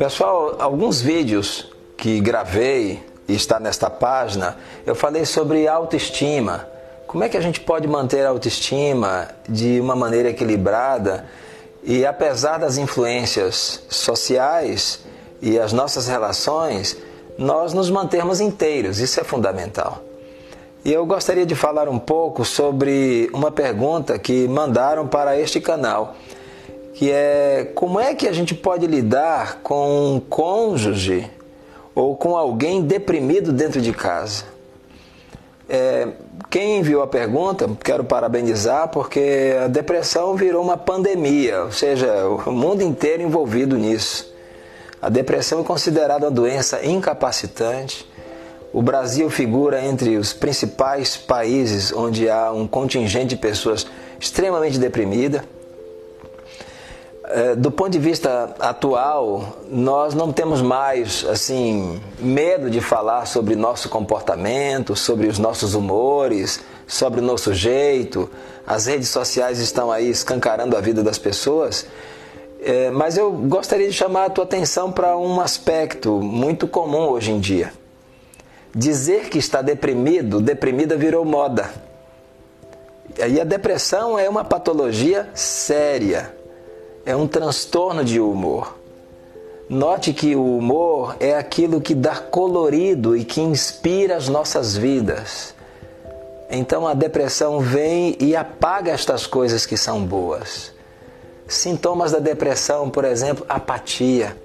Pessoal, alguns vídeos que gravei e está nesta página, eu falei sobre autoestima. Como é que a gente pode manter a autoestima de uma maneira equilibrada e apesar das influências sociais e as nossas relações, nós nos mantermos inteiros, isso é fundamental. E eu gostaria de falar um pouco sobre uma pergunta que mandaram para este canal que é como é que a gente pode lidar com um cônjuge ou com alguém deprimido dentro de casa. É, quem enviou a pergunta, quero parabenizar, porque a depressão virou uma pandemia, ou seja, o mundo inteiro envolvido nisso. A depressão é considerada uma doença incapacitante. O Brasil figura entre os principais países onde há um contingente de pessoas extremamente deprimidas. É, do ponto de vista atual, nós não temos mais assim medo de falar sobre nosso comportamento, sobre os nossos humores, sobre o nosso jeito. As redes sociais estão aí escancarando a vida das pessoas. É, mas eu gostaria de chamar a tua atenção para um aspecto muito comum hoje em dia. Dizer que está deprimido, deprimida virou moda. E a depressão é uma patologia séria é um transtorno de humor. Note que o humor é aquilo que dá colorido e que inspira as nossas vidas. Então a depressão vem e apaga estas coisas que são boas. Sintomas da depressão, por exemplo, apatia.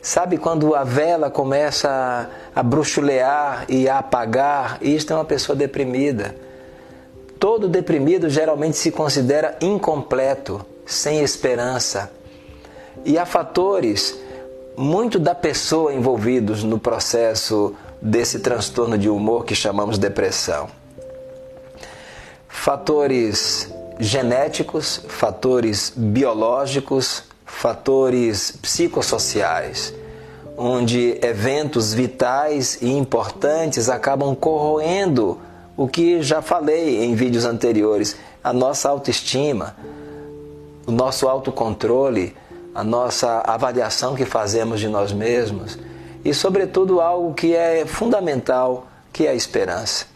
Sabe quando a vela começa a bruxulear e a apagar? Isto é uma pessoa deprimida. Todo deprimido geralmente se considera incompleto sem esperança. E há fatores muito da pessoa envolvidos no processo desse transtorno de humor que chamamos depressão. Fatores genéticos, fatores biológicos, fatores psicossociais, onde eventos vitais e importantes acabam corroendo o que já falei em vídeos anteriores, a nossa autoestima, o nosso autocontrole, a nossa avaliação que fazemos de nós mesmos e, sobretudo, algo que é fundamental, que é a esperança.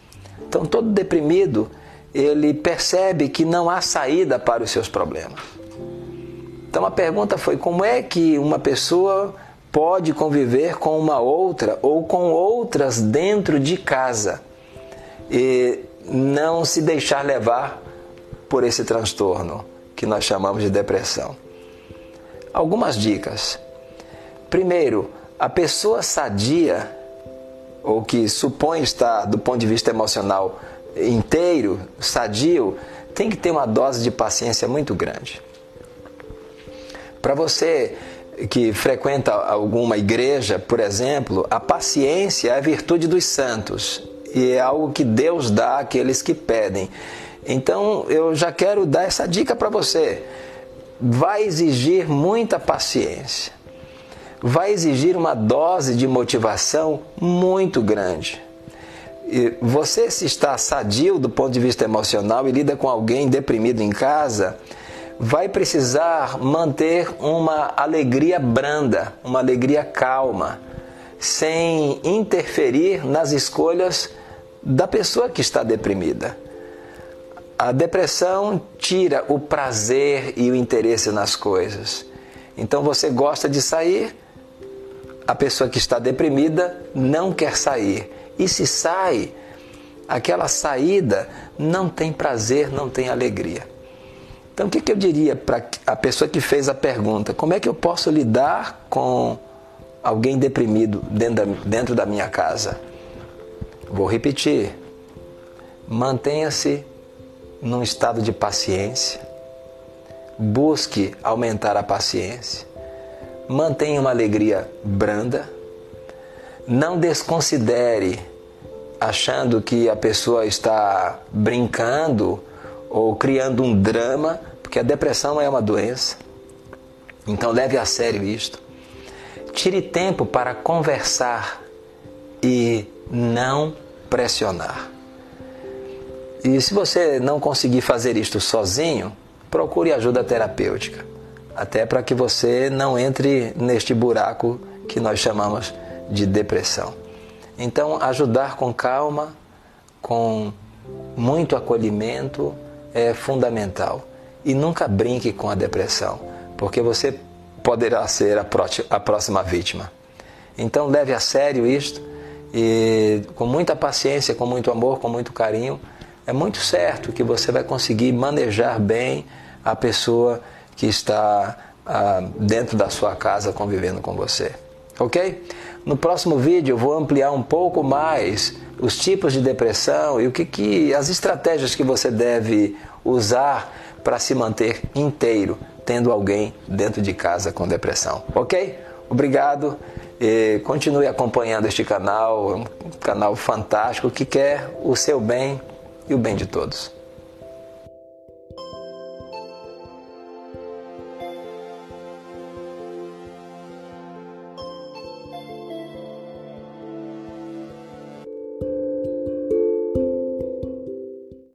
Então, todo deprimido, ele percebe que não há saída para os seus problemas. Então, a pergunta foi: como é que uma pessoa pode conviver com uma outra ou com outras dentro de casa e não se deixar levar por esse transtorno? Que nós chamamos de depressão. Algumas dicas. Primeiro, a pessoa sadia, ou que supõe estar do ponto de vista emocional inteiro, sadio, tem que ter uma dose de paciência muito grande. Para você que frequenta alguma igreja, por exemplo, a paciência é a virtude dos santos e é algo que Deus dá àqueles que pedem. Então eu já quero dar essa dica para você. Vai exigir muita paciência. Vai exigir uma dose de motivação muito grande. Você, se está sadio do ponto de vista emocional e lida com alguém deprimido em casa, vai precisar manter uma alegria branda, uma alegria calma, sem interferir nas escolhas da pessoa que está deprimida. A depressão tira o prazer e o interesse nas coisas. Então você gosta de sair, a pessoa que está deprimida não quer sair. E se sai, aquela saída não tem prazer, não tem alegria. Então o que, eu diria para a pessoa que fez a pergunta? Como é que eu posso lidar com alguém deprimido dentro da minha casa? Vou repetir. Mantenha-se num estado de paciência. Busque aumentar a paciência. Mantenha uma alegria branda. Não desconsidere achando que a pessoa está brincando ou criando um drama, porque a depressão é uma doença. Então leve a sério isto. Tire tempo para conversar e não pressionar. E se você não conseguir fazer isto sozinho, procure ajuda terapêutica. até para que você não entre neste buraco que nós chamamos de depressão. Então, ajudar com calma, com muito acolhimento é fundamental. E nunca brinque com a depressão, porque você poderá ser a próxima vítima. Então, leve a sério isto e com muita paciência, com muito amor, com muito carinho, é muito certo que você vai conseguir manejar bem a pessoa que está ah, dentro da sua casa convivendo com você. Ok? No próximo vídeo eu vou ampliar um pouco mais os tipos de depressão e o que, que as estratégias que você deve usar para se manter inteiro tendo alguém dentro de casa com depressão. Ok? Obrigado. E continue acompanhando este canal, é um canal fantástico que quer o seu bem e o bem de todos.